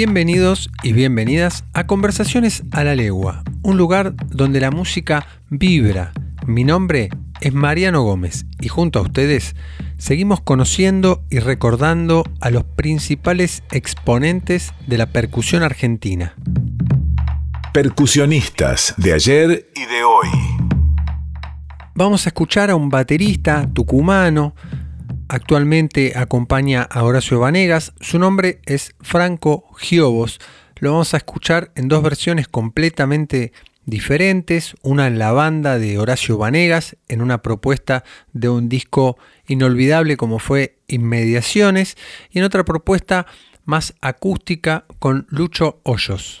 Bienvenidos y bienvenidas a Conversaciones a la Legua, un lugar donde la música vibra. Mi nombre es Mariano Gómez y junto a ustedes seguimos conociendo y recordando a los principales exponentes de la percusión argentina. Percusionistas de ayer y de hoy. Vamos a escuchar a un baterista tucumano, Actualmente acompaña a Horacio Vanegas. Su nombre es Franco Giobos. Lo vamos a escuchar en dos versiones completamente diferentes. Una en la banda de Horacio Vanegas, en una propuesta de un disco inolvidable como fue Inmediaciones, y en otra propuesta más acústica con Lucho Hoyos.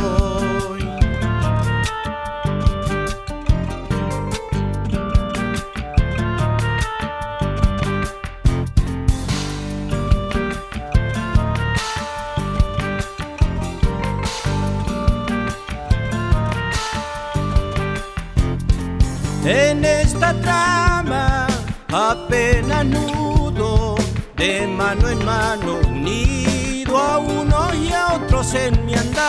esta trama apenas nudo, de mano en mano unido a uno y a otros en mi andar.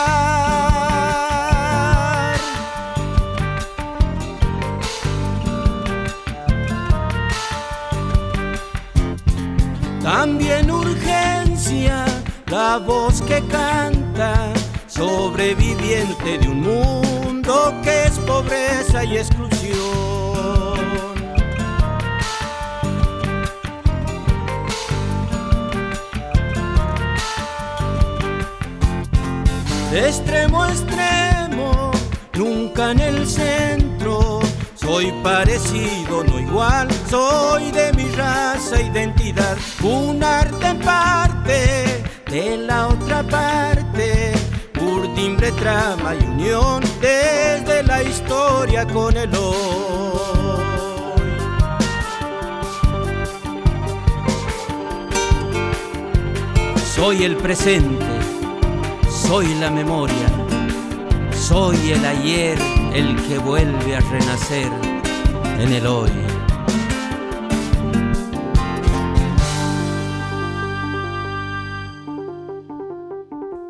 También urgencia, la voz que canta, sobreviviente de un mundo que es pobreza y exclusión extremo extremo, nunca en el centro. Soy parecido, no igual, soy de mi raza, identidad, un arte en parte de la otra parte, timbre, trama y unión desde la historia con el hoy. Soy el presente, soy la memoria, soy el ayer, el que vuelve a renacer en el hoy.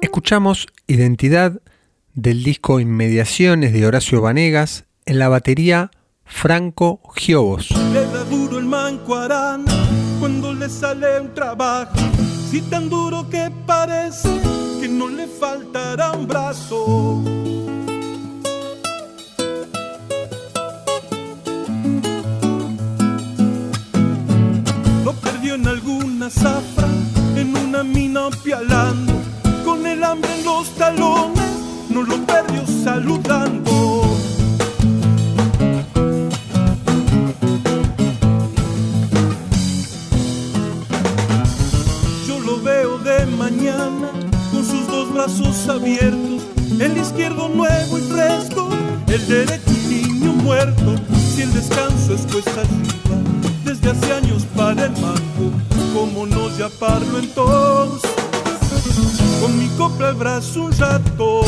Escuchamos Identidad del disco Inmediaciones de Horacio Vanegas en la batería Franco Giobos. Le da duro el manco cuando le sale un trabajo, si tan duro que parece que no le faltará un brazo. Lo perdió en alguna zafra, en una mina pialando, con el hambre en los talones, no lo perdió saludando. Brazos abiertos, el izquierdo nuevo y fresco, el derecho niño muerto. Si el descanso es cuesta arriba, desde hace años para el manco, ¿cómo no llamarlo entonces? Con mi copla al brazo un rato.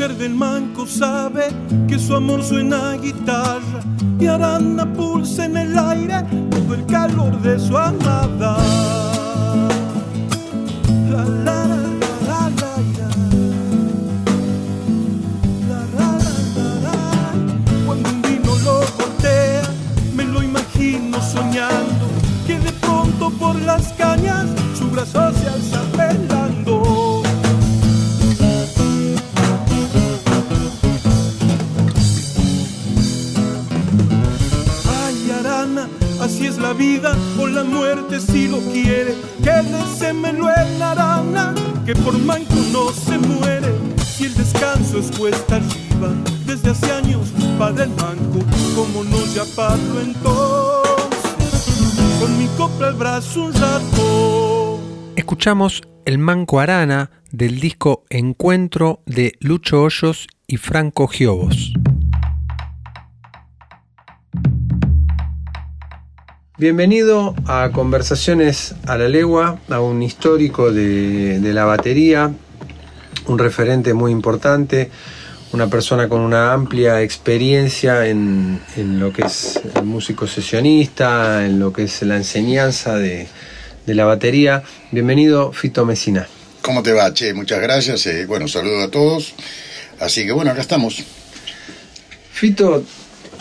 mujer del manco sabe que su amor suena a guitarra y aranda pulsa en el aire todo el calor de su amada. La, la, la. soñando que de pronto por las cañas vida o la muerte si lo quiere. Quédesemelo en Arana, que por manco no se muere. Si el descanso es cuesta arriba, desde hace años para el manco, ¿cómo no llamarlo entonces? Con mi copla al brazo un rato. Escuchamos El Manco Arana del disco Encuentro de Lucho Hoyos y Franco Giobos. Bienvenido a Conversaciones a la Legua, a un histórico de, de la batería, un referente muy importante, una persona con una amplia experiencia en, en lo que es el músico sesionista, en lo que es la enseñanza de, de la batería. Bienvenido, Fito Mesina. ¿Cómo te va, Che? Muchas gracias. eh, bueno, saludo a todos. Así que bueno, acá estamos. Fito,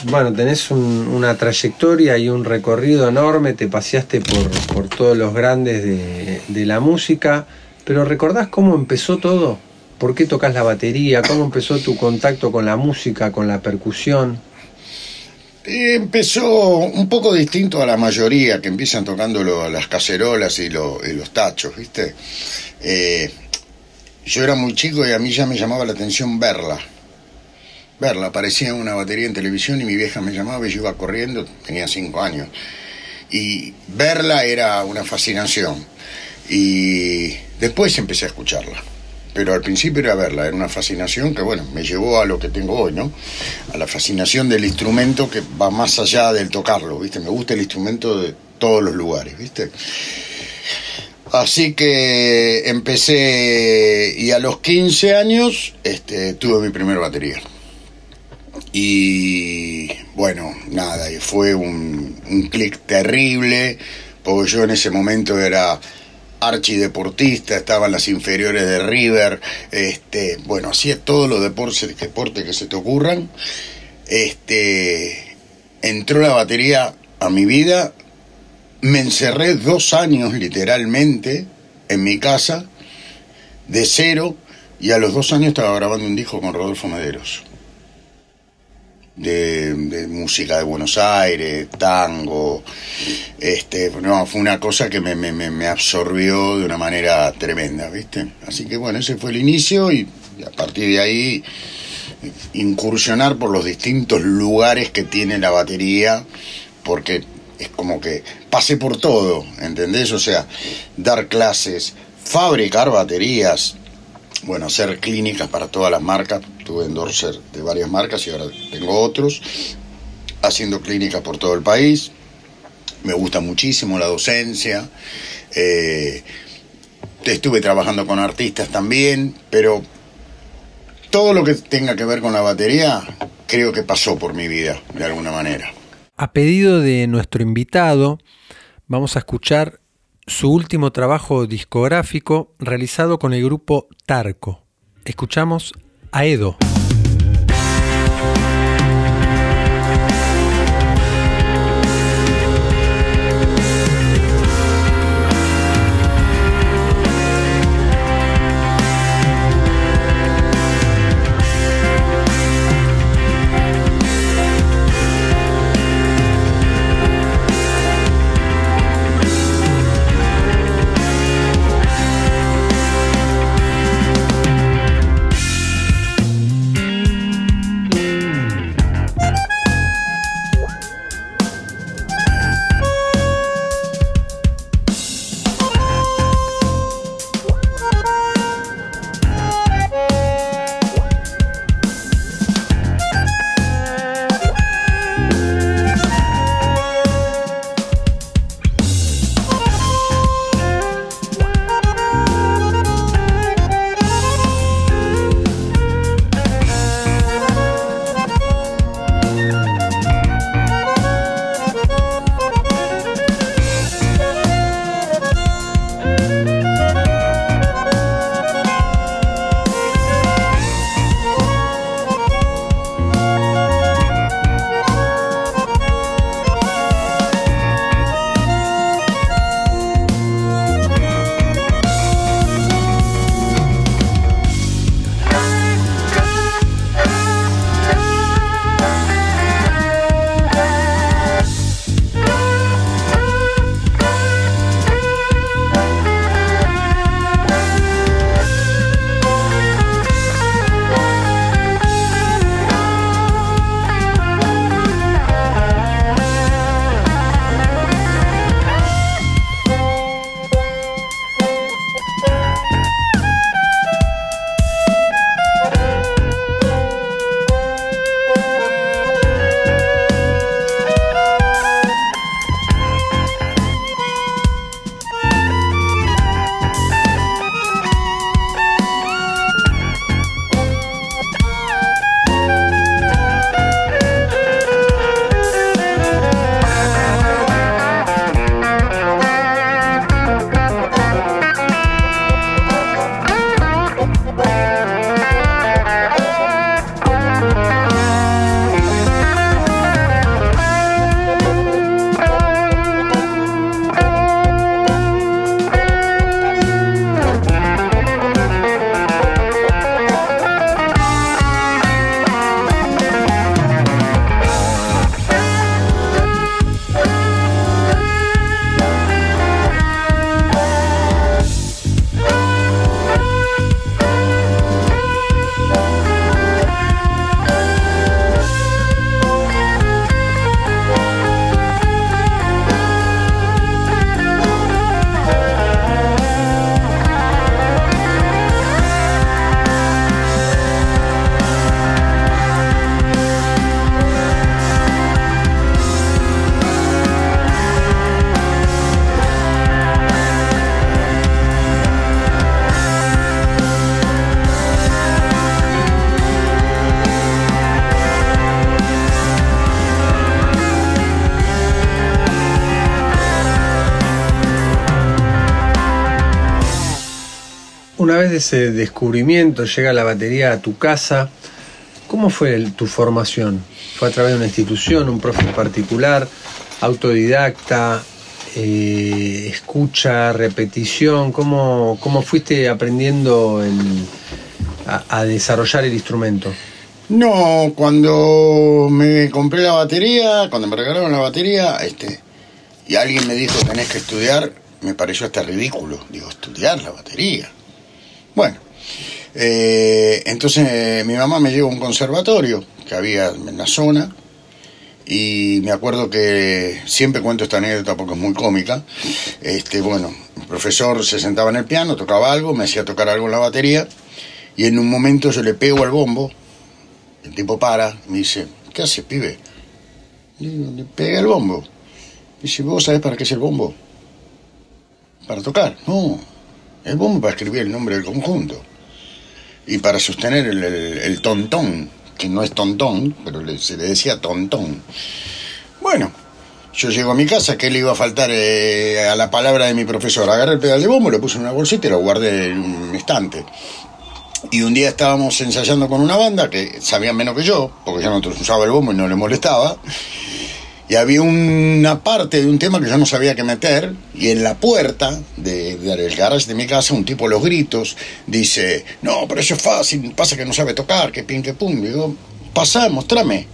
bueno, tenés un- una trayectoria y un recorrido enorme, te paseaste por, por todos los grandes de, de la música, pero ¿recordás cómo empezó todo? ¿Por qué tocas la batería? ¿Cómo empezó tu contacto con la música, con la percusión? Empezó un poco distinto a la mayoría que empiezan tocando lo- las cacerolas y, lo- y los tachos, ¿viste? Eh, yo era muy chico y a mí ya me llamaba la atención verla. Verla, aparecía una batería en televisión y mi vieja me llamaba y yo iba corriendo, tenía cinco años. Y verla era una fascinación. Y después empecé a escucharla. Pero al principio era verla, era una fascinación que, bueno, me llevó a lo que tengo hoy, ¿no? A la fascinación del instrumento que va más allá del tocarlo, ¿viste? Me gusta el instrumento de todos los lugares, ¿viste? Así que empecé y a los 15 años este, tuve mi primera batería. Y bueno, nada, y fue un, un clic terrible, porque yo en ese momento era archideportista, estaba en las inferiores de River, este, bueno, hacía todos los deportes, deportes que se te ocurran. Este, entró la batería a mi vida, me encerré dos años literalmente en mi casa, de cero, y a los dos años estaba grabando un disco con Rodolfo Mederos. De, música de Buenos Aires, tango, este, no, fue una cosa que me, me, me, absorbió de una manera tremenda, ¿viste? Así que bueno, ese fue el inicio y a partir de ahí incursionar por los distintos lugares que tiene la batería, porque es como que pasé por todo, ¿entendés? O sea, dar clases, fabricar baterías, bueno, hacer clínicas para todas las marcas, tuve endorser de varias marcas y ahora tengo otros, haciendo clínicas por todo el país, me gusta muchísimo la docencia, eh, estuve trabajando con artistas también, pero todo lo que tenga que ver con la batería creo que pasó por mi vida de alguna manera. A pedido de nuestro invitado, vamos a escuchar su último trabajo discográfico realizado con el grupo Tarco. Escuchamos a Edo. Ese descubrimiento llega la batería a tu casa. ¿Cómo fue tu formación? ¿Fue a través de una institución, un profe particular, autodidacta, eh, escucha, repetición? ¿Cómo, cómo fuiste aprendiendo a desarrollar el instrumento? No, cuando me compré la batería, cuando me regalaron la batería, este, y alguien me dijo tenés que estudiar, me pareció hasta ridículo. Digo, estudiar la batería. Bueno, eh, entonces eh, mi mamá me llevó a un conservatorio que había en la zona, y me acuerdo que siempre cuento esta anécdota porque es muy cómica. Este, bueno, el profesor se sentaba en el piano, tocaba algo, me hacía tocar algo en la batería, y en un momento yo le pego al bombo, el tipo para, me dice, ¿qué haces, pibe? Le pegué al bombo. Dice, ¿vos sabés para qué es el bombo? Para tocar. No, el bombo para escribir el nombre del conjunto. Y para sostener el, tontón, que no es tontón, pero se le decía tontón. Bueno, yo llego a mi casa, ¿qué le iba a faltar eh, a la palabra de mi profesor? Agarré el pedal de bombo, lo puse en una bolsita y lo guardé en un estante. Y un día estábamos ensayando con una banda que sabían menos que yo, porque yo no usaba el bombo y no le molestaba. Y había una parte de un tema que yo no sabía qué meter, y en la puerta de- del garage de mi casa, un tipo los gritos dice: No, pero eso es fácil, pasa que no sabe tocar, que pin, que pum. Digo: Pasá, mostrame.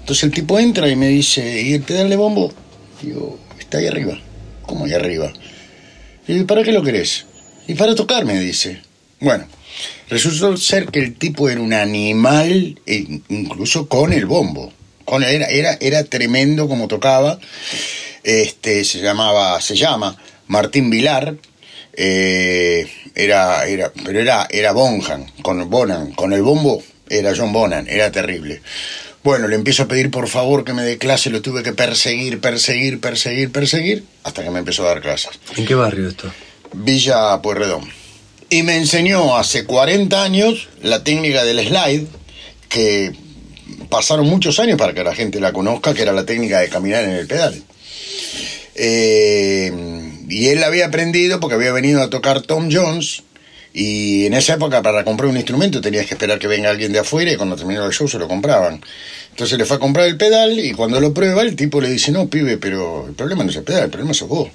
Entonces el tipo entra y me dice: ¿Y el pedal de bombo? Digo: Está ahí arriba. ¿Cómo ahí arriba? Y digo, ¿para qué lo querés? Y para tocar, me dice. Bueno, resultó ser que el tipo era un animal, e incluso con el bombo. Era, era, era tremendo como tocaba. Este, se llamaba, se llama Martín Vilar. eh, era, era, pero era, era Bonham, con Bonan, con el bombo era John Bonan, era terrible. Bueno, le empiezo a pedir por favor que me dé clase, lo tuve que perseguir, perseguir, perseguir, perseguir, hasta que me empezó a dar clases. ¿En qué barrio esto? Villa Pueyrredón. Y me enseñó hace 40 años la técnica del slide, que pasaron muchos años para que la gente la conozca, que era la técnica de caminar en el pedal. Eh, y él la había aprendido porque había venido a tocar Tom Jones. Y en esa época para comprar un instrumento tenías que esperar que venga alguien de afuera y cuando terminaba el show se lo compraban. Entonces le fue a comprar el pedal y cuando lo prueba el tipo le dice, no, pibe, pero el problema no es el pedal, el problema sos vos.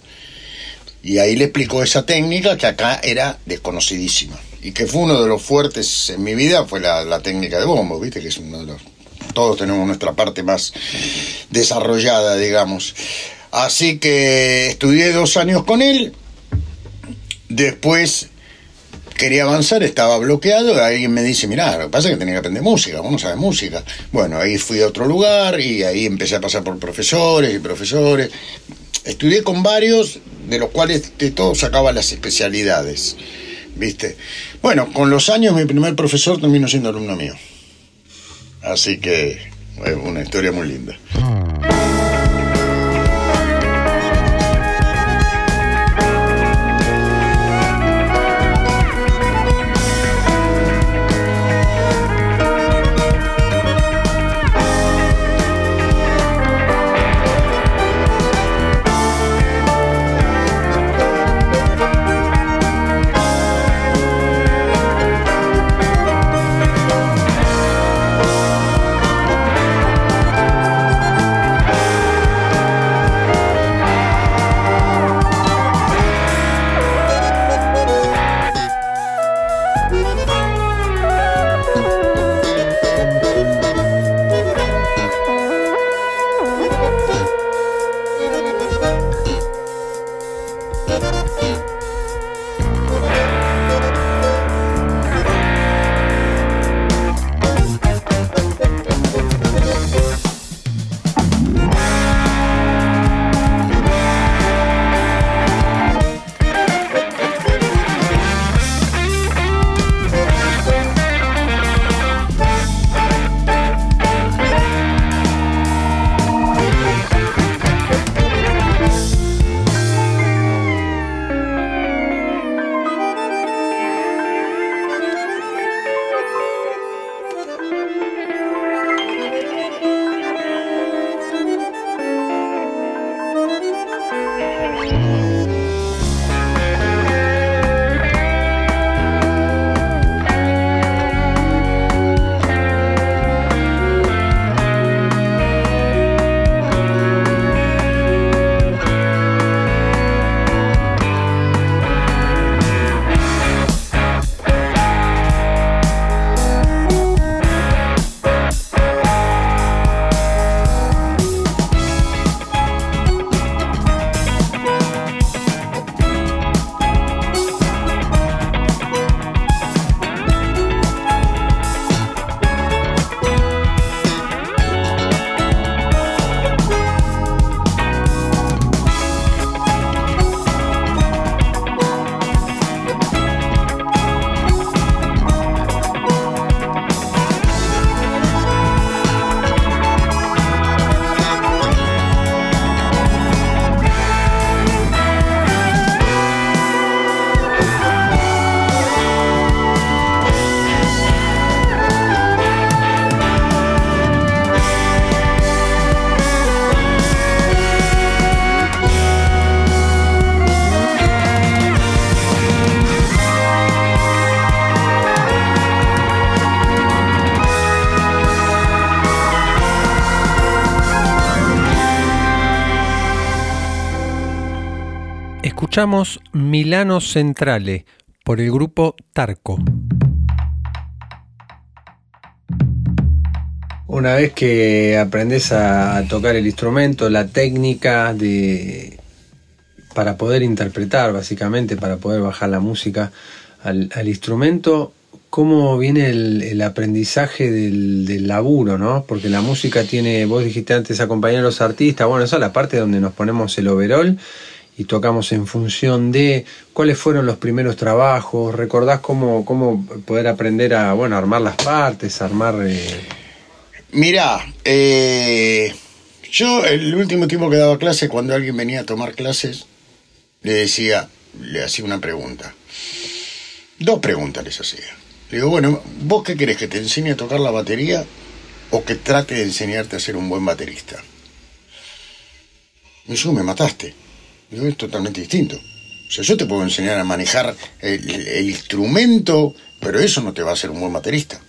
Y ahí le explicó esa técnica que acá era desconocidísima. Y que fue uno de los fuertes en mi vida, fue la, la técnica de bombo, ¿viste? Que es uno de los... Todos tenemos nuestra parte más desarrollada, digamos. Así que estudié dos años con él. Después quería avanzar, estaba bloqueado. Alguien me dice, mirá, lo que pasa es que tenía que aprender música, vos no sabes música. Bueno, ahí fui a otro lugar y ahí empecé a pasar por profesores y profesores. Estudié con varios, de los cuales de todos sacaba las especialidades. ¿Viste? Bueno, con los años mi primer profesor terminó siendo alumno mío. Así que es una historia muy linda. Escuchamos Milano Centrale por el grupo Tarco. Una vez que aprendes a tocar el instrumento, la técnica de para poder interpretar, básicamente, para poder bajar la música al, instrumento, ¿cómo viene el, aprendizaje del, laburo, no? Porque la música tiene, vos dijiste antes, acompañar a los artistas, bueno, esa es la parte donde nos ponemos el overall y tocamos en función de cuáles fueron los primeros trabajos, recordás cómo, cómo poder aprender a, bueno, armar las partes, armar... Eh... Mirá, eh, yo el último tiempo que daba clase, cuando alguien venía a tomar clases, le decía, le hacía una pregunta. Dos preguntas les hacía. Le digo, bueno, ¿vos qué querés? ¿Que te enseñe a tocar la batería o que trate de enseñarte a ser un buen baterista? Eso me mataste es totalmente distinto. O sea, yo te puedo enseñar a manejar el, instrumento, pero eso no te va a hacer un buen baterista.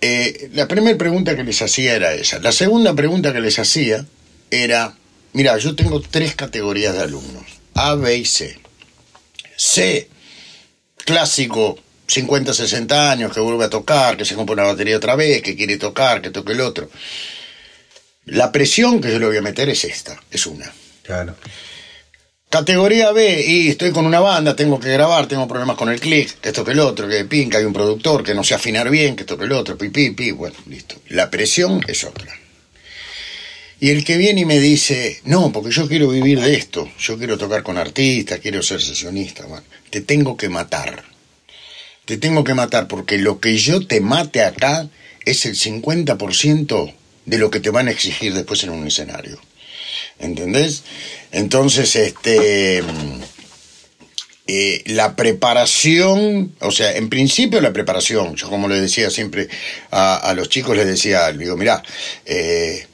Eh, la primera pregunta que les hacía era esa. La segunda pregunta que les hacía era, mira, yo tengo tres categorías de alumnos, A, B y C. C, clásico, 50, 60 años, que vuelve a tocar, que se compra una batería otra vez, que quiere tocar, que toque el otro. La presión que yo le voy a meter es esta, es una. Categoría B, y estoy con una banda, tengo que grabar, tengo problemas con el click, que esto que el otro, que pinca, hay un productor, que no sé afinar bien, que esto que el otro, pi, pi, pi, bueno, listo. La presión es otra. Y el que viene y me dice, no, porque yo quiero vivir de esto, yo quiero tocar con artistas, quiero ser sesionista, bueno, te tengo que matar. Te tengo que matar porque lo que yo te mate acá es el 50% de lo que te van a exigir después en un escenario. ¿Entendés? Entonces, este... Eh, la preparación, o sea, en principio la preparación, yo como le decía siempre a, los chicos, les decía, digo, mirá, eh,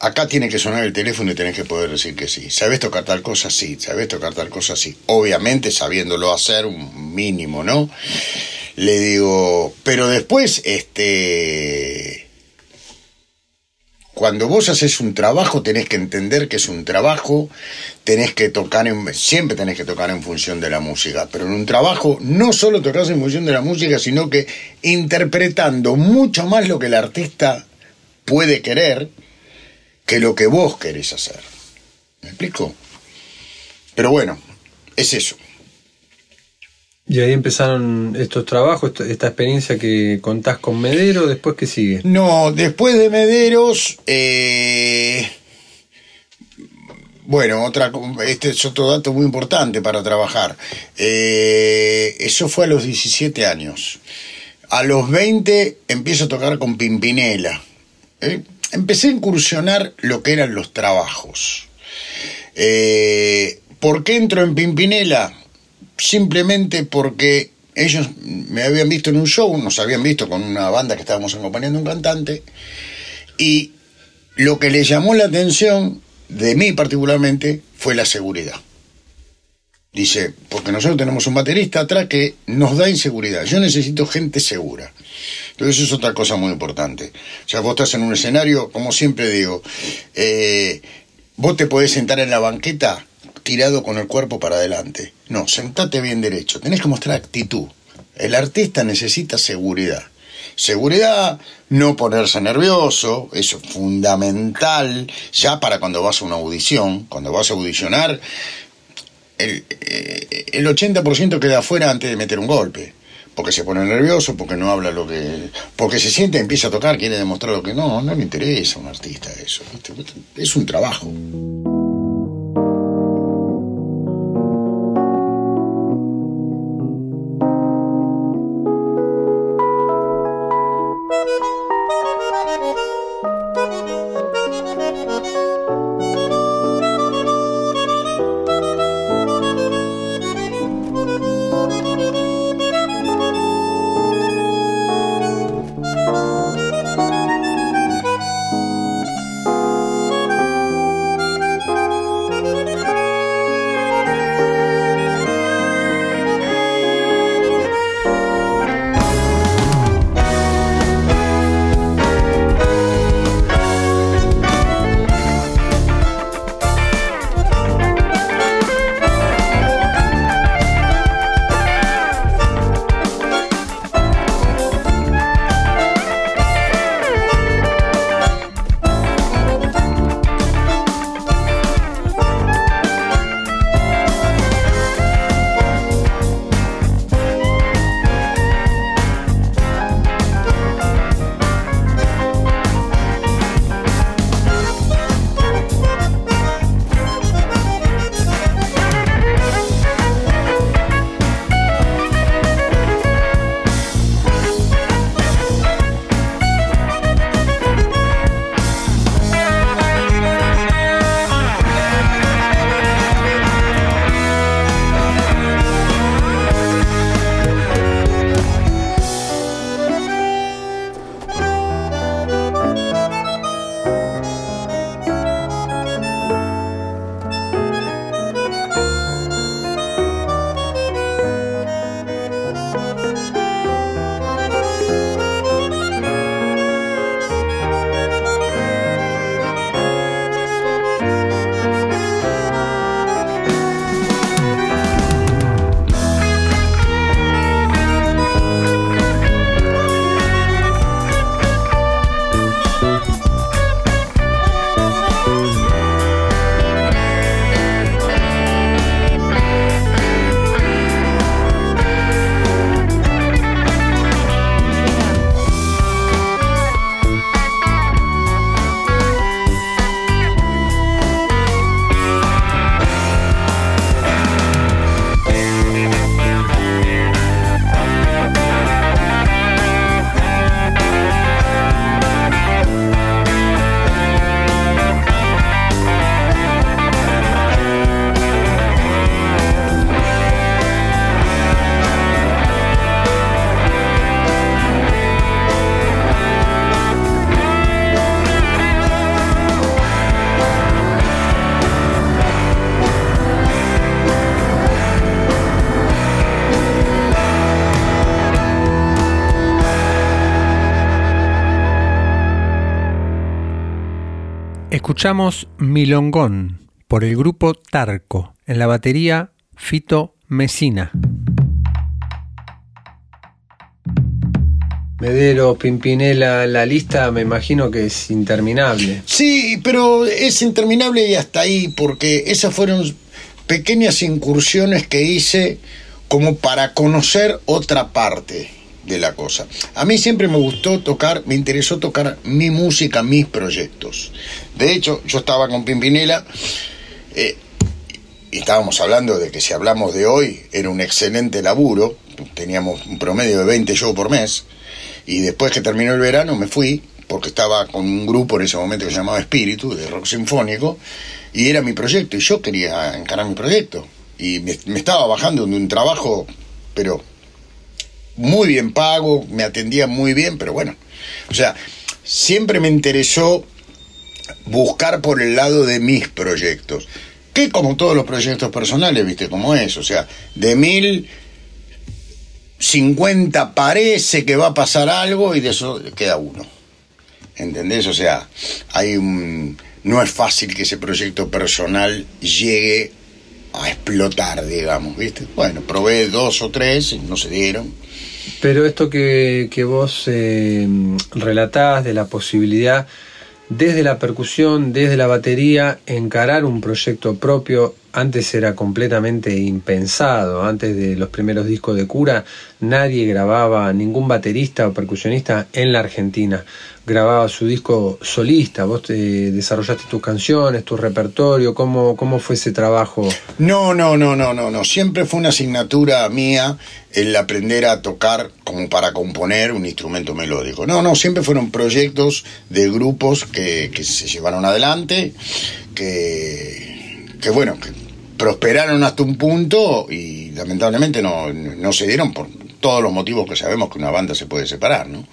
acá tiene que sonar el teléfono y tenés que poder decir que sí. ¿Sabes tocar tal cosa? Sí. ¿Sabes tocar tal cosa? Sí. Obviamente sabiéndolo hacer un mínimo, ¿no? Le digo, pero después, este cuando vos haces un trabajo tenés que entender que es un trabajo, tenés que tocar en, siempre tenés que tocar en función de la música, pero en un trabajo no solo tocas en función de la música, sino que interpretando mucho más lo que el artista puede querer que lo que vos querés hacer. ¿Me explico? Pero bueno, es eso. Y ahí empezaron estos trabajos, esta experiencia que contás con Medero, después qué sigue. No, después de Mederos, eh, bueno, otra, este es otro dato muy importante para trabajar. Eh, eso fue a los 17 años. A los 20 empiezo a tocar con Pimpinela. Eh, empecé a incursionar lo que eran los trabajos. ¿Por qué entro en Pimpinela? Simplemente porque ellos me habían visto en un show, nos habían visto con una banda que estábamos acompañando a un cantante, y lo que les llamó la atención, de mí particularmente, fue la seguridad. Dice, porque nosotros tenemos un baterista atrás que nos da inseguridad. Yo necesito gente segura. Entonces eso es otra cosa muy importante. O sea, vos estás en un escenario, como siempre digo, eh, vos te podés sentar en la banqueta tirado con el cuerpo para adelante. No, sentate bien derecho. Tenés que mostrar actitud. El artista necesita seguridad. Seguridad, no ponerse nervioso, eso es fundamental ya para cuando vas a una audición. Cuando vas a audicionar, el, eh, el 80% queda afuera antes de meter un golpe. Porque se pone nervioso, porque no habla lo que. Porque se siente, empieza a tocar, quiere demostrar lo que no, no le interesa a un artista eso. Es un trabajo. Escuchamos Milongón por el grupo Tarco, en la batería Fito Mesina. Medero, Pimpinela, la lista me imagino que es interminable. Sí, pero es interminable y hasta ahí, porque esas fueron pequeñas incursiones que hice como para conocer otra parte de la cosa. A mí siempre me gustó tocar, me interesó tocar mi música, mis proyectos. De hecho, yo estaba con Pimpinela eh, y estábamos hablando de que si hablamos de hoy era un excelente laburo, teníamos un promedio de 20 shows por mes y después que terminó el verano me fui, porque estaba con un grupo en ese momento que se llamaba Espíritu, de rock sinfónico, y era mi proyecto, y yo quería encarar mi proyecto. Y me, estaba bajando de un trabajo, pero muy bien pago, me atendía muy bien, pero bueno. O sea, siempre me interesó buscar por el lado de mis proyectos. Que como todos los proyectos personales, viste cómo es. O sea, de mil 50 parece que va a pasar algo y de eso queda uno. ¿Entendés? O sea, hay un, no es fácil que ese proyecto personal llegue a explotar, digamos, ¿viste? Bueno, probé dos o tres no se dieron. Pero esto que, que vos eh, relatás de la posibilidad desde la percusión, desde la batería, encarar un proyecto propio, antes era completamente impensado. Antes de los primeros discos de cura, nadie grababa, ningún baterista o percusionista en la Argentina grababa su disco solista. Vos te desarrollaste tus canciones, tu repertorio. ¿Cómo, ¿Cómo fue ese trabajo? No, no, no, no, no, no. Siempre fue una asignatura mía el aprender a tocar como para componer un instrumento melódico. No, no, siempre fueron proyectos de grupos que, que se llevaron adelante, que, que bueno, prosperaron hasta un punto y lamentablemente no, no se dieron por todos los motivos que sabemos que una banda se puede separar, ¿no?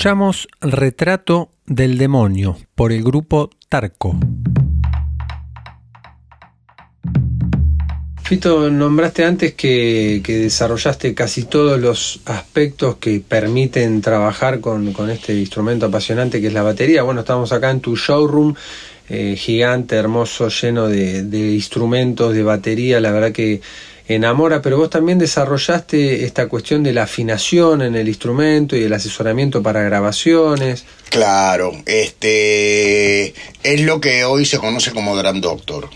Escuchamos Retrato del Demonio por el grupo Tarco. Fito, nombraste antes que, desarrollaste casi todos los aspectos que permiten trabajar con, este instrumento apasionante que es la batería. Bueno, estamos acá en tu showroom, eh, gigante, hermoso, lleno de, de, instrumentos, de batería. La verdad que enamora, pero vos también desarrollaste esta cuestión de la afinación en el instrumento y el asesoramiento para grabaciones. Claro, este es lo que hoy se conoce como Drum Doctor.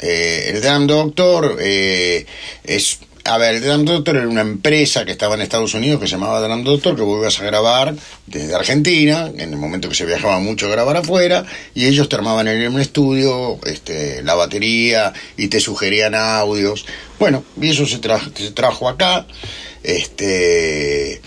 Eh, el Drum Doctor eh, es a ver, Drum Doctor era una empresa que estaba en Estados Unidos que se llamaba Drum Doctor, que vos ibas a grabar desde Argentina, en el momento que se viajaba mucho a grabar afuera, y ellos te armaban en un estudio este, la batería y te sugerían audios. Bueno, y eso se, se trajo acá. Este,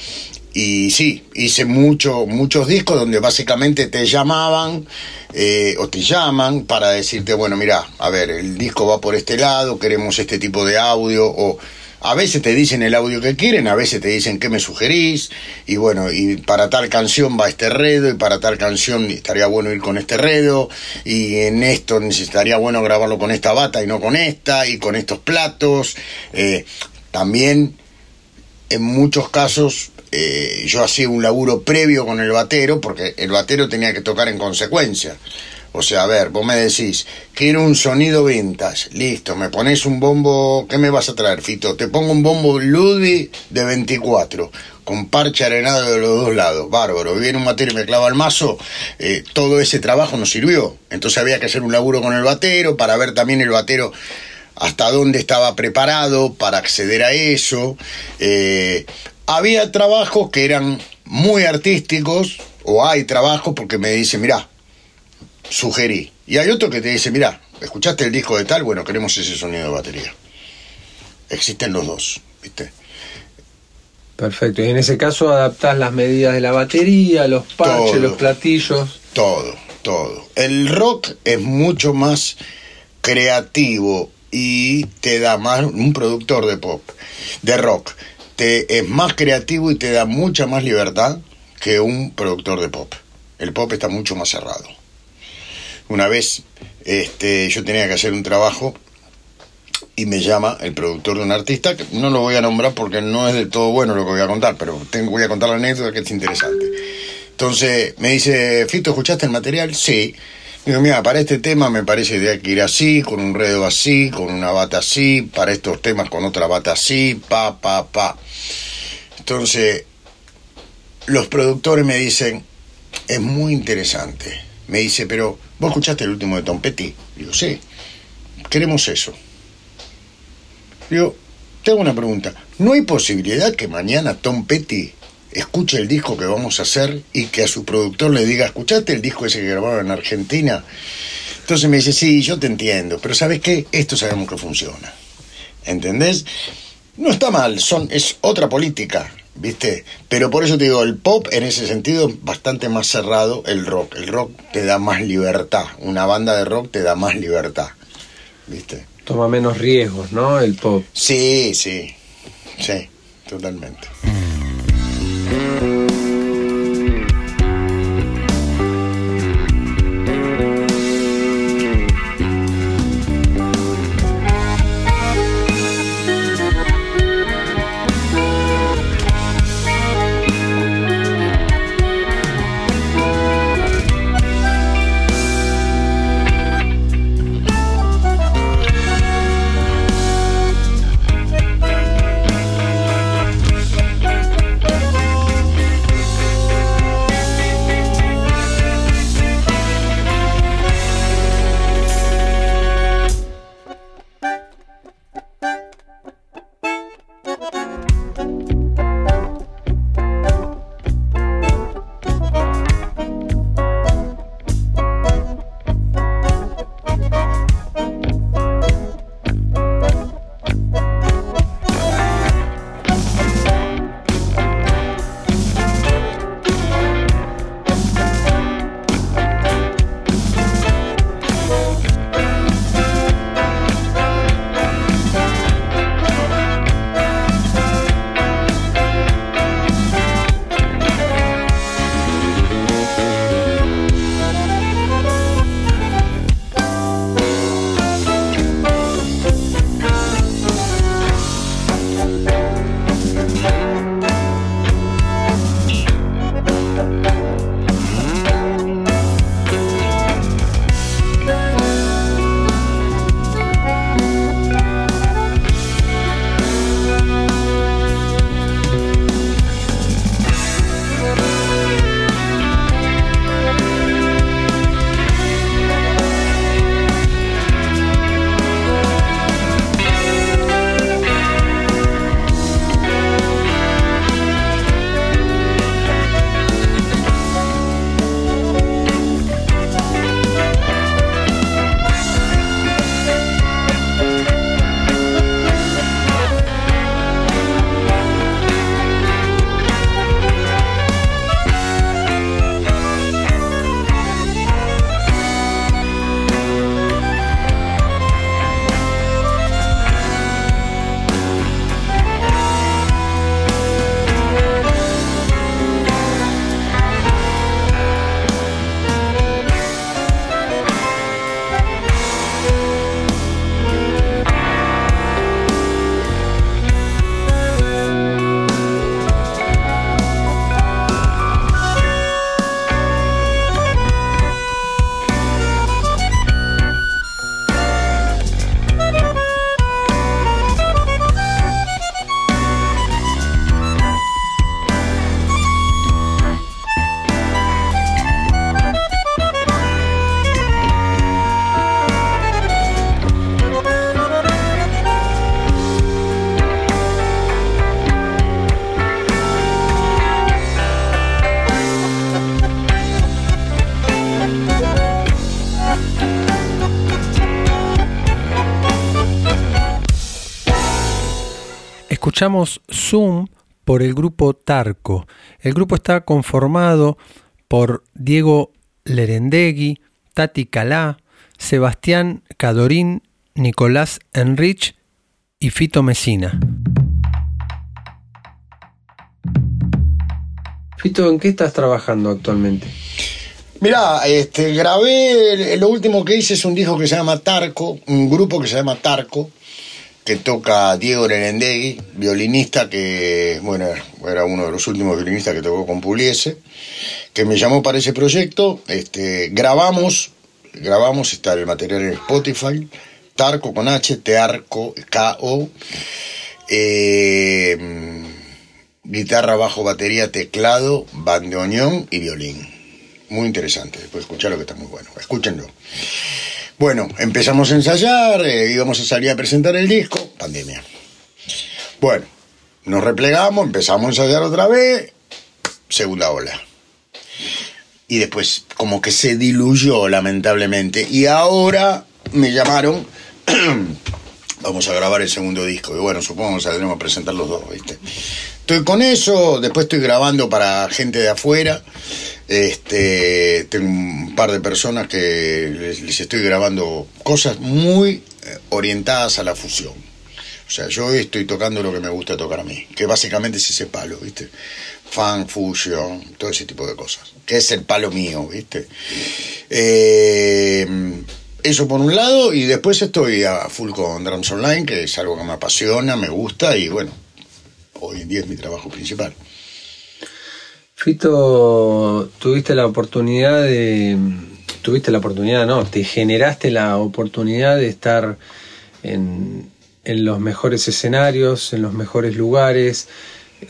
y sí, hice mucho, muchos discos donde básicamente te llamaban eh, o te llaman para decirte, bueno, mira, a ver, el disco va por este lado, queremos este tipo de audio o a veces te dicen el audio que quieren, a veces te dicen qué me sugerís, y bueno, y para tal canción va este redo, y para tal canción estaría bueno ir con este redo, y en esto necesitaría bueno grabarlo con esta bata y no con esta, y con estos platos. Eh, también, en muchos casos, eh, yo hacía un laburo previo con el batero, porque el batero tenía que tocar en consecuencia. O sea, a ver, vos me decís, quiero un sonido vintage, listo, me pones un bombo, ¿qué me vas a traer, Fito? Te pongo un bombo Ludi de 24, con parche arenado de los dos lados, bárbaro. Viene un batero y me clava el mazo, eh, todo ese trabajo nos sirvió. Entonces había que hacer un laburo con el batero para ver también el batero hasta dónde estaba preparado para acceder a eso. Eh, había trabajos que eran muy artísticos, o hay trabajos porque me dicen, mirá, sugerí. Y hay otro que te dice, mira, ¿escuchaste el disco de tal? Bueno, queremos ese sonido de batería. Existen los dos, ¿viste? Perfecto. Y en ese caso adaptás las medidas de la batería, los parches, los platillos. Todo, todo. El rock es mucho más creativo y te da más un productor de pop, de rock. Te, es más creativo y te da mucha más libertad que un productor de pop. El pop está mucho más cerrado. Una vez este, yo tenía que hacer un trabajo y me llama el productor de un artista, que no lo voy a nombrar porque no es del todo bueno lo que voy a contar, pero tengo, voy a contar la anécdota que es interesante. Entonces me dice, Fito, ¿escuchaste el material? Sí. Digo, mira, para este tema me parece que hay que ir así, con un redo así, con una bata así, para estos temas con otra bata así, pa, pa, pa. Entonces, los productores me dicen, es muy interesante. Me dice, pero ¿Vos escuchaste el último de Tom Petty? Digo, sí, queremos eso. Digo, tengo una pregunta. ¿No hay posibilidad que mañana Tom Petty escuche el disco que vamos a hacer y que a su productor le diga, ¿escuchaste el disco ese que grabaron en Argentina? Entonces me dice, sí, yo te entiendo, pero ¿sabes qué? Esto sabemos que funciona. ¿Entendés? No está mal, son, es otra política. ¿Viste? Pero por eso te digo, el pop en ese sentido es bastante más cerrado el rock. El rock te da más libertad. Una banda de rock te da más libertad, ¿viste? Toma menos riesgos, ¿no? El pop. Sí, sí, sí, totalmente. Escuchamos Zoom por el grupo Tarco. El grupo está conformado por Diego Lerendegui, Tati Calá, Sebastián Cadorín, Nicolás Enrich y Fito Mesina. Fito, ¿en qué estás trabajando actualmente? Mirá, este, grabé, lo último que hice es un disco que se llama Tarco, un grupo que se llama Tarco, que toca Diego Lerendegui, violinista que, bueno, era uno de los últimos violinistas que tocó con Puliese, que me llamó para ese proyecto, este, grabamos, grabamos, está el material en Spotify, Tarco con H, Tearco, K-O, eh, guitarra, bajo, batería, teclado, bandoneón y violín. Muy interesante, después escuchar lo que está muy bueno. Escúchenlo. Bueno, empezamos a ensayar, eh, íbamos a salir a presentar el disco, pandemia. Bueno, nos replegamos, empezamos a ensayar otra vez, segunda ola. Y después como que se diluyó lamentablemente. Y ahora me llamaron, vamos a grabar el segundo disco. Y bueno, supongo que saldremos a presentar los dos, ¿viste? Estoy con eso, después estoy grabando para gente de afuera. Este, tengo un par de personas que les, estoy grabando cosas muy eh, orientadas a la fusión. O sea, yo estoy tocando lo que me gusta tocar a mí, que básicamente es ese palo, ¿viste? Fan, fusion, todo ese tipo de cosas. Que es el palo mío, ¿viste? Eh, eso por un lado, y después estoy a full con Drums Online, que es algo que me apasiona, me gusta, y bueno, hoy en día es mi trabajo principal. Fito, tuviste la oportunidad de. Tuviste la oportunidad, no, te generaste la oportunidad de estar en, en los mejores escenarios, en los mejores lugares,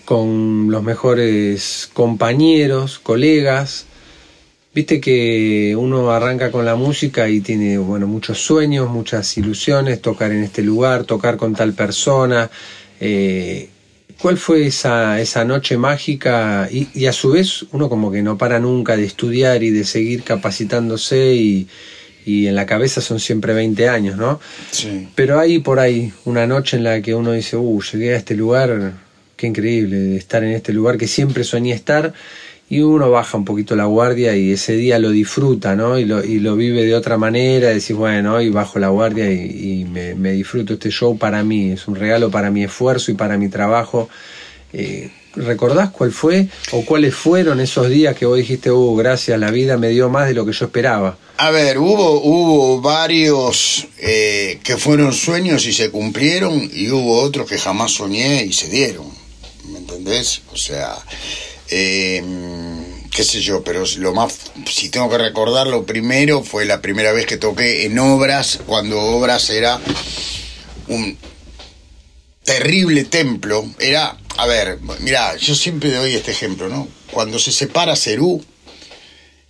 con los mejores compañeros, colegas. Viste que uno arranca con la música y tiene bueno, muchos sueños, muchas ilusiones, tocar en este lugar, tocar con tal persona. Eh, ¿Cuál fue esa, esa noche mágica? Y, a su vez uno como que no para nunca de estudiar y de seguir capacitándose y, en la cabeza son siempre 20 años, ¿no? Sí. Pero hay por ahí una noche en la que uno dice, uh, llegué a este lugar, qué increíble estar en este lugar que siempre soñé estar y uno baja un poquito la guardia y ese día lo disfruta, ¿no? Y lo, y lo vive de otra manera, decís, bueno, hoy bajo la guardia y, me, me, disfruto este show para mí, es un regalo para mi esfuerzo y para mi trabajo. Eh, ¿Recordás cuál fue o cuáles fueron esos días que vos dijiste, uh, gracias, la vida me dio más de lo que yo esperaba? A ver, hubo, hubo varios eh, que fueron sueños y se cumplieron y hubo otros que jamás soñé y se dieron, ¿me entendés? O sea... Eh, qué sé yo, pero lo más, si tengo que recordar, lo primero fue la primera vez que toqué en Obras, cuando Obras era un terrible templo. Era, a ver, mira, yo siempre doy este ejemplo, ¿no? Cuando se separa Cerú,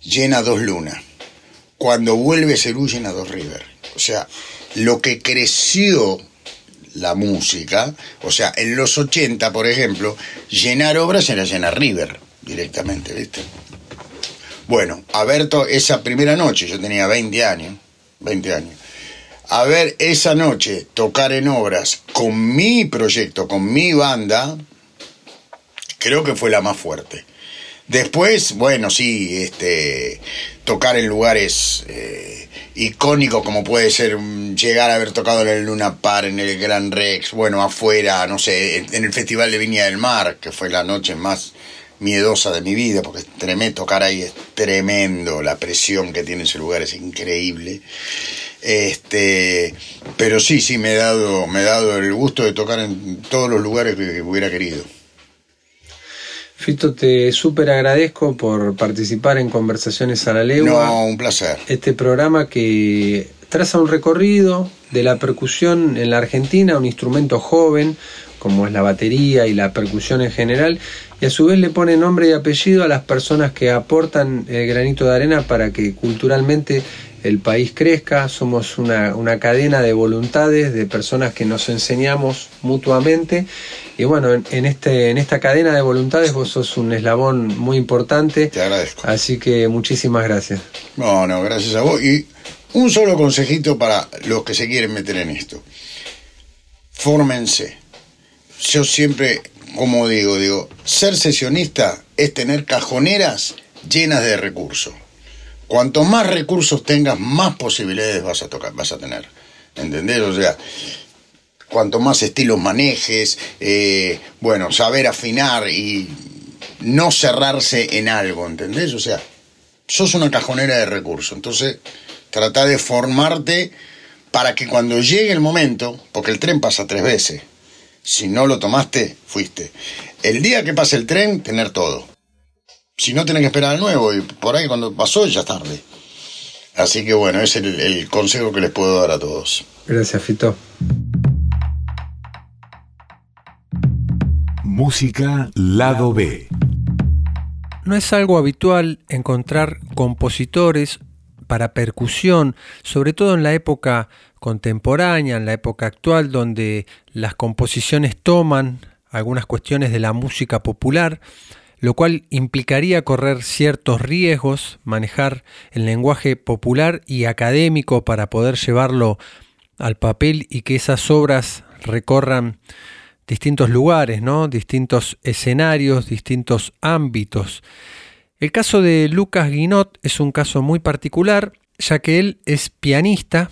llena dos lunas. Cuando vuelve Cerú, llena dos River. O sea, lo que creció la música. O sea, en los 80, por ejemplo, llenar obras era llenar River directamente, ¿viste? Bueno, a ver esa primera noche, yo tenía 20 años, 20 años. A ver esa noche tocar en obras con mi proyecto, con mi banda, creo que fue la más fuerte. Después, bueno, sí, este, tocar en lugares eh, icónicos como puede ser mm, llegar a haber tocado en el Luna Par, en el Gran Rex, bueno, afuera, no sé, en el Festival de Viña del Mar, que fue la noche más miedosa de mi vida, porque tremendo, tocar ahí es tremendo, la presión que tiene ese lugar es increíble. Este, pero sí, sí, me he dado, me he dado el gusto de tocar en todos los lugares que hubiera querido. Fito, te súper agradezco por participar en Conversaciones a la Legua. No, un placer. Este programa que traza un recorrido de la percusión en la Argentina, un instrumento joven, como es la batería y la percusión en general, y a su vez le pone nombre y apellido a las personas que aportan el granito de arena para que culturalmente el país crezca, somos una, una, cadena de voluntades, de personas que nos enseñamos mutuamente. Y bueno, en, este, en esta cadena de voluntades vos sos un eslabón muy importante. Te agradezco. Así que muchísimas gracias. No, no, gracias a vos. Y un solo consejito para los que se quieren meter en esto. Fórmense yo siempre, como digo, digo, ser sesionista es tener cajoneras llenas de recursos. Cuanto más recursos tengas, más posibilidades vas a tocar, vas a tener. ¿Entendés? O sea, cuanto más estilos manejes, eh, bueno, saber afinar y no cerrarse en algo, ¿entendés? O sea, sos una cajonera de recursos. Entonces, trata de formarte para que cuando llegue el momento, porque el tren pasa tres veces, si no lo tomaste, fuiste. El día que pase el tren, tener todo. Si no, tenés que esperar al nuevo y por ahí cuando pasó ya es tarde. Así que bueno, ese es el, el consejo que les puedo dar a todos. Gracias, Fito. Música Lado B. No es algo habitual encontrar compositores para percusión, sobre todo en la época contemporánea, en la época actual, donde las composiciones toman algunas cuestiones de la música popular, lo cual implicaría correr ciertos riesgos, manejar el lenguaje popular y académico para poder llevarlo al papel y que esas obras recorran distintos lugares, ¿no? distintos escenarios, distintos ámbitos. El caso de Lucas Guinot es un caso muy particular, ya que él es pianista,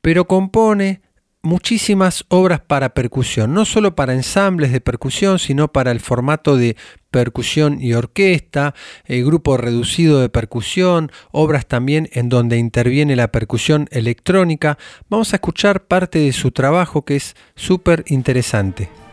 pero compone muchísimas obras para percusión, no solo para ensambles de percusión, sino para el formato de percusión y orquesta, el grupo reducido de percusión, obras también en donde interviene la percusión electrónica. Vamos a escuchar parte de su trabajo que es súper interesante.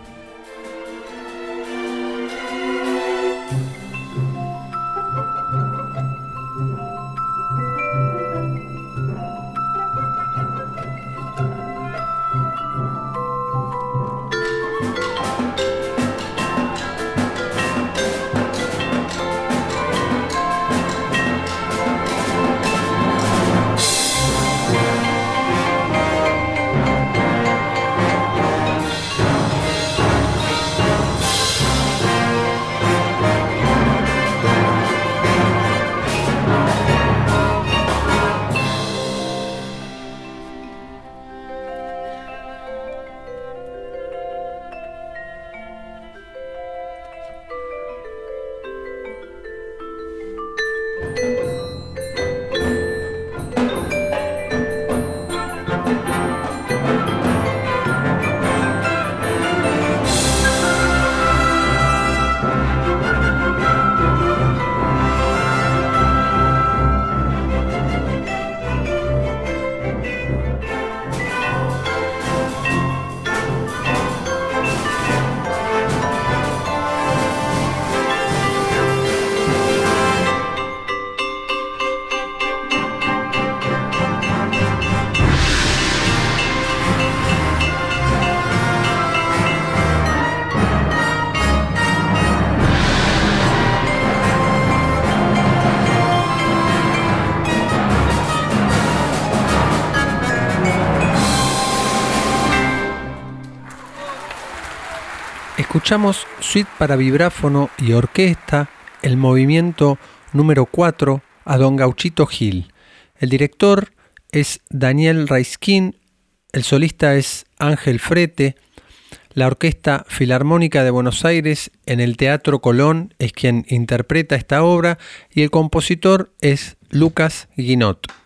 Escuchamos Suite para vibráfono y orquesta, el movimiento número 4 a Don Gauchito Gil. El director es Daniel Raiskin, el solista es Ángel Frete, la Orquesta Filarmónica de Buenos Aires en el Teatro Colón es quien interpreta esta obra y el compositor es Lucas Guinot.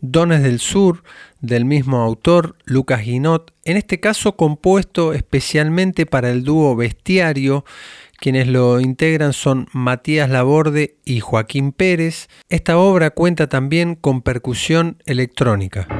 Dones del Sur del mismo autor, Lucas Guinot, en este caso compuesto especialmente para el dúo Bestiario, quienes lo integran son Matías Laborde y Joaquín Pérez. Esta obra cuenta también con percusión electrónica.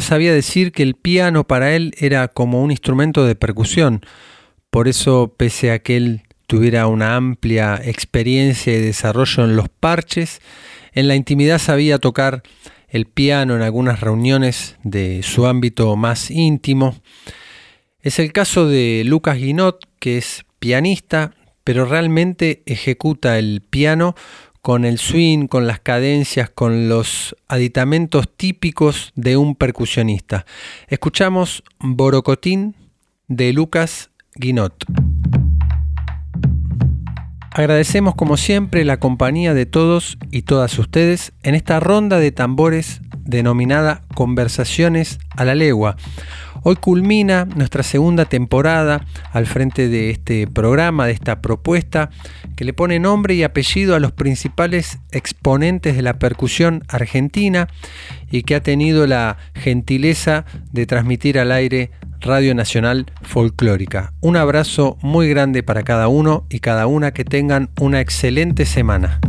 Sabía decir que el piano para él era como un instrumento de percusión. Por eso, pese a que él tuviera una amplia experiencia y desarrollo en los parches, en la intimidad sabía tocar el piano en algunas reuniones de su ámbito más íntimo. Es el caso de Lucas Guinot, que es pianista, pero realmente ejecuta el piano con el swing, con las cadencias, con los aditamentos típicos de un percusionista. Escuchamos Borocotín de Lucas Guinot. Agradecemos como siempre la compañía de todos y todas ustedes en esta ronda de tambores denominada Conversaciones a la Legua. Hoy culmina nuestra segunda temporada al frente de este programa, de esta propuesta, que le pone nombre y apellido a los principales exponentes de la percusión argentina y que ha tenido la gentileza de transmitir al aire Radio Nacional Folclórica. Un abrazo muy grande para cada uno y cada una que tengan una excelente semana.